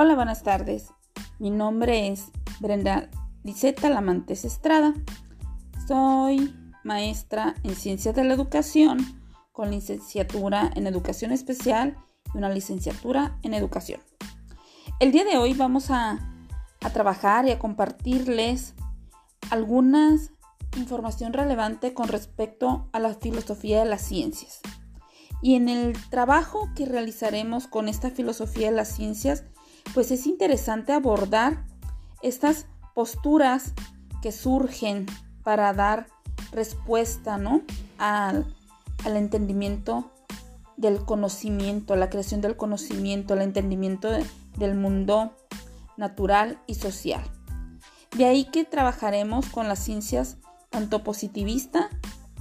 Hola, buenas tardes. Mi nombre es Brenda Liseta Lamantes Estrada. Soy maestra en Ciencias de la Educación con licenciatura en Educación Especial y una licenciatura en Educación. El día de hoy vamos a, a trabajar y a compartirles algunas información relevante con respecto a la filosofía de las ciencias. Y en el trabajo que realizaremos con esta filosofía de las ciencias, pues es interesante abordar estas posturas que surgen para dar respuesta ¿no? al, al entendimiento del conocimiento, la creación del conocimiento, el entendimiento del mundo natural y social. De ahí que trabajaremos con las ciencias tanto positivista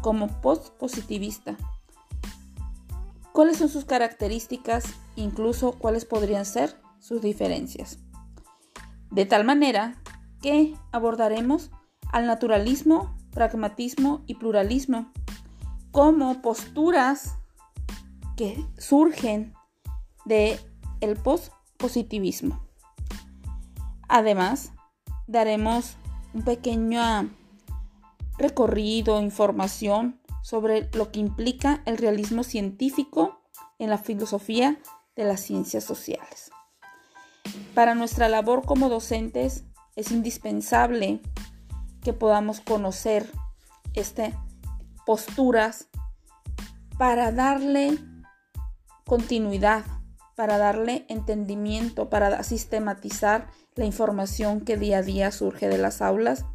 como post-positivista. ¿Cuáles son sus características? Incluso cuáles podrían ser sus diferencias. De tal manera que abordaremos al naturalismo, pragmatismo y pluralismo como posturas que surgen de el post-positivismo. Además, daremos un pequeño recorrido, información sobre lo que implica el realismo científico en la filosofía de las ciencias sociales. Para nuestra labor como docentes es indispensable que podamos conocer estas posturas para darle continuidad, para darle entendimiento, para sistematizar la información que día a día surge de las aulas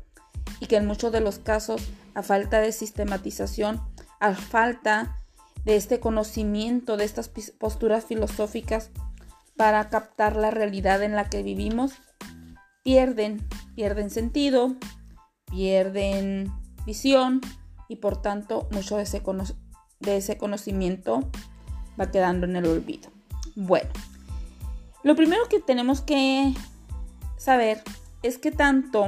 y que en muchos de los casos, a falta de sistematización, a falta de este conocimiento, de estas posturas filosóficas, para captar la realidad en la que vivimos, pierden, pierden sentido, pierden visión y por tanto mucho de ese, de ese conocimiento va quedando en el olvido. Bueno, lo primero que tenemos que saber es que tanto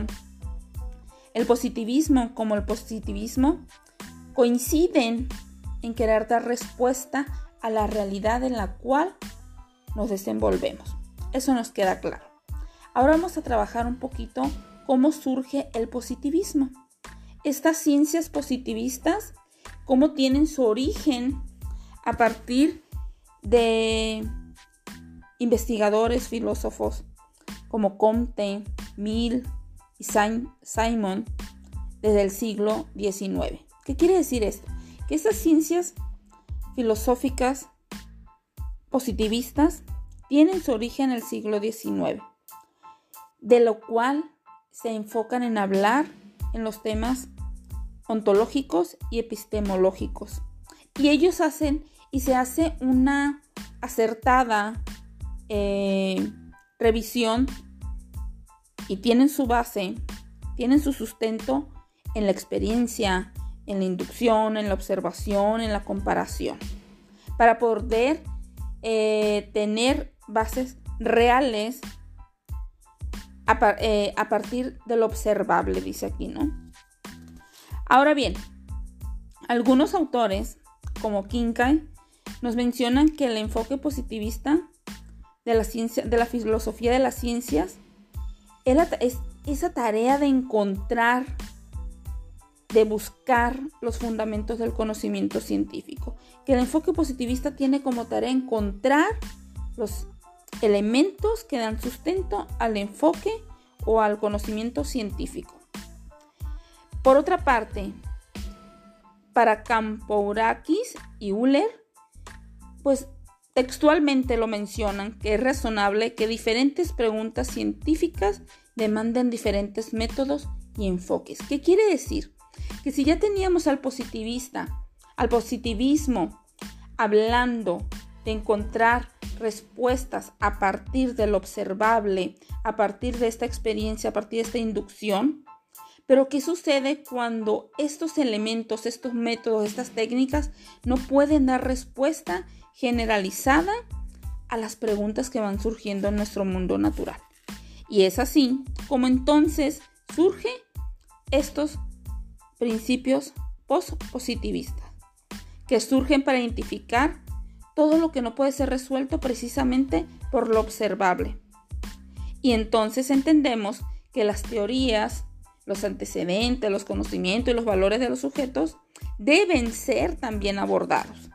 el positivismo como el positivismo coinciden en querer dar respuesta a la realidad en la cual nos desenvolvemos. Eso nos queda claro. Ahora vamos a trabajar un poquito cómo surge el positivismo. Estas ciencias positivistas, cómo tienen su origen a partir de investigadores, filósofos como Comte, Mill y Simon desde el siglo XIX. ¿Qué quiere decir esto? Que estas ciencias filosóficas positivistas tienen su origen en el siglo XIX, de lo cual se enfocan en hablar en los temas ontológicos y epistemológicos. Y ellos hacen y se hace una acertada eh, revisión y tienen su base, tienen su sustento en la experiencia, en la inducción, en la observación, en la comparación, para poder eh, tener bases reales eh, a, partir de lo observable, dice aquí, ¿no? Ahora bien, algunos autores, como Kinkai, nos mencionan que el enfoque positivista de la, ciencia, de la filosofía de las ciencias es esa tarea de encontrar de buscar los fundamentos del conocimiento científico, que el enfoque positivista tiene como tarea encontrar los elementos que dan sustento al enfoque o al conocimiento científico. Por otra parte, para Campourakis y Uller, pues textualmente lo mencionan que es razonable que diferentes preguntas científicas demanden diferentes métodos y enfoques. ¿Qué quiere decir? Que si ya teníamos al positivista, al positivismo, hablando de encontrar respuestas a partir de lo observable, a partir de esta experiencia, a partir de esta inducción, pero ¿qué sucede cuando estos elementos, estos métodos, estas técnicas no pueden dar respuesta generalizada a las preguntas que van surgiendo en nuestro mundo natural? Y es así como entonces surge estos principios post-positivistas, que surgen para identificar todo lo que no puede ser resuelto precisamente por lo observable. Y entonces entendemos que las teorías, los antecedentes, los conocimientos y los valores de los sujetos deben ser también abordados.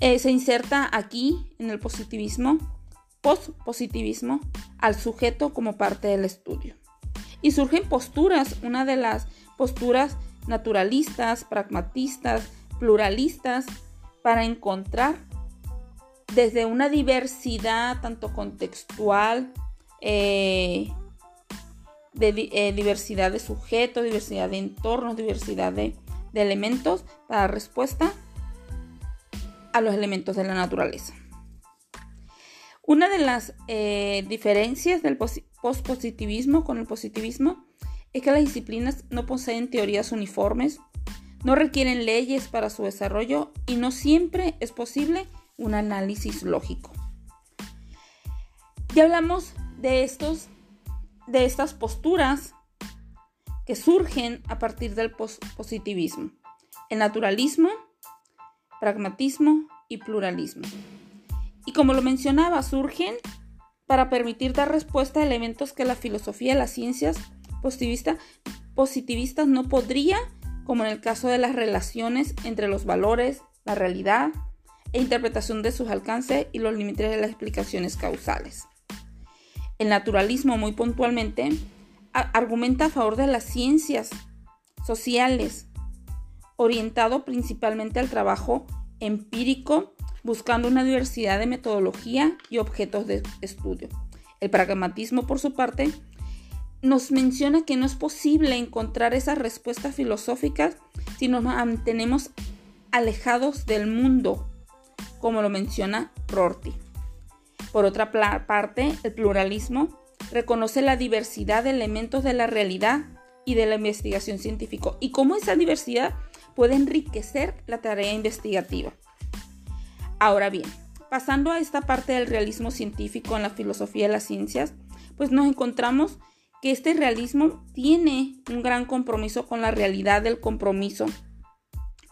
Eh, se inserta aquí en el positivismo, post-positivismo, al sujeto como parte del estudio. Y surgen posturas, una de las posturas naturalistas, pragmatistas, pluralistas, para encontrar desde una diversidad tanto contextual, eh, de eh, diversidad de sujetos, diversidad de entornos, diversidad de, elementos para respuesta a los elementos de la naturaleza. Una de las eh, diferencias del pospositivismo con el positivismo es que las disciplinas no poseen teorías uniformes, no requieren leyes para su desarrollo y no siempre es posible un análisis lógico. Ya hablamos de, estos, de estas posturas que surgen a partir del positivismo, el naturalismo, pragmatismo y pluralismo. Y como lo mencionaba, surgen para permitir dar respuesta a elementos que la filosofía y las ciencias positivistas no podría, como en el caso de las relaciones entre los valores, la realidad e interpretación de sus alcances y los límites de las explicaciones causales. El naturalismo, muy puntualmente, argumenta a favor de las ciencias sociales, orientado principalmente al trabajo empírico, buscando una diversidad de metodología y objetos de estudio. El pragmatismo, por su parte, nos menciona que no es posible encontrar esas respuestas filosóficas si nos mantenemos alejados del mundo, como lo menciona Rorty. Por otra parte, el pluralismo reconoce la diversidad de elementos de la realidad y de la investigación científica y cómo esa diversidad puede enriquecer la tarea investigativa. Ahora bien, pasando a esta parte del realismo científico en la filosofía de las ciencias, pues nos encontramos que este realismo tiene un gran compromiso con la realidad del compromiso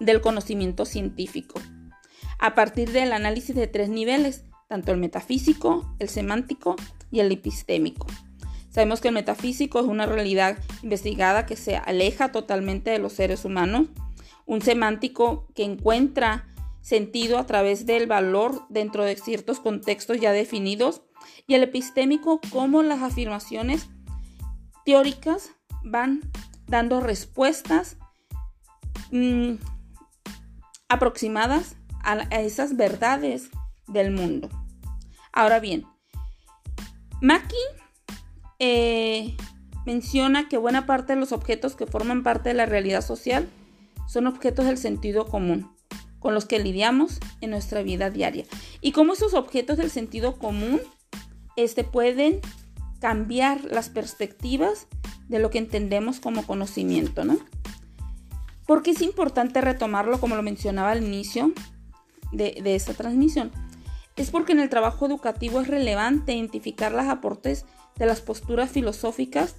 del conocimiento científico, a partir del análisis de tres niveles, tanto el metafísico, el semántico y el epistémico. Sabemos que el metafísico es una realidad investigada que se aleja totalmente de los seres humanos, un semántico que encuentra sentido a través del valor dentro de ciertos contextos ya definidos, y el epistémico como las afirmaciones teóricas van dando respuestas mm, aproximadas a, esas verdades del mundo. Ahora bien, Mackie eh, menciona que buena parte de los objetos que forman parte de la realidad social son objetos del sentido común, con los que lidiamos en nuestra vida diaria. Y cómo esos objetos del sentido común este, pueden cambiar las perspectivas de lo que entendemos como conocimiento, ¿no? Porque es importante retomarlo, como lo mencionaba al inicio de, de esta transmisión. Es porque en el trabajo educativo es relevante identificar los aportes de las posturas filosóficas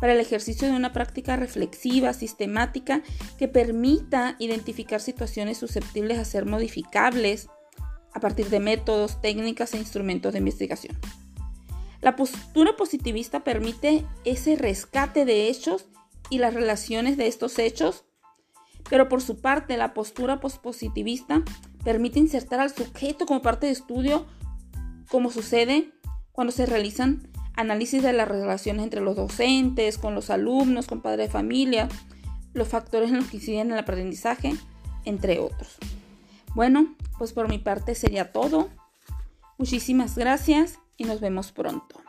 para el ejercicio de una práctica reflexiva, sistemática, que permita identificar situaciones susceptibles a ser modificables a partir de métodos, técnicas e instrumentos de investigación. La postura positivista permite ese rescate de hechos y las relaciones de estos hechos, pero por su parte la postura pospositivista permite insertar al sujeto como parte de estudio, como sucede cuando se realizan análisis de las relaciones entre los docentes, con los alumnos, con padres de familia, los factores en los que inciden en el aprendizaje, entre otros. Bueno, pues por mi parte sería todo. Muchísimas gracias y nos vemos pronto.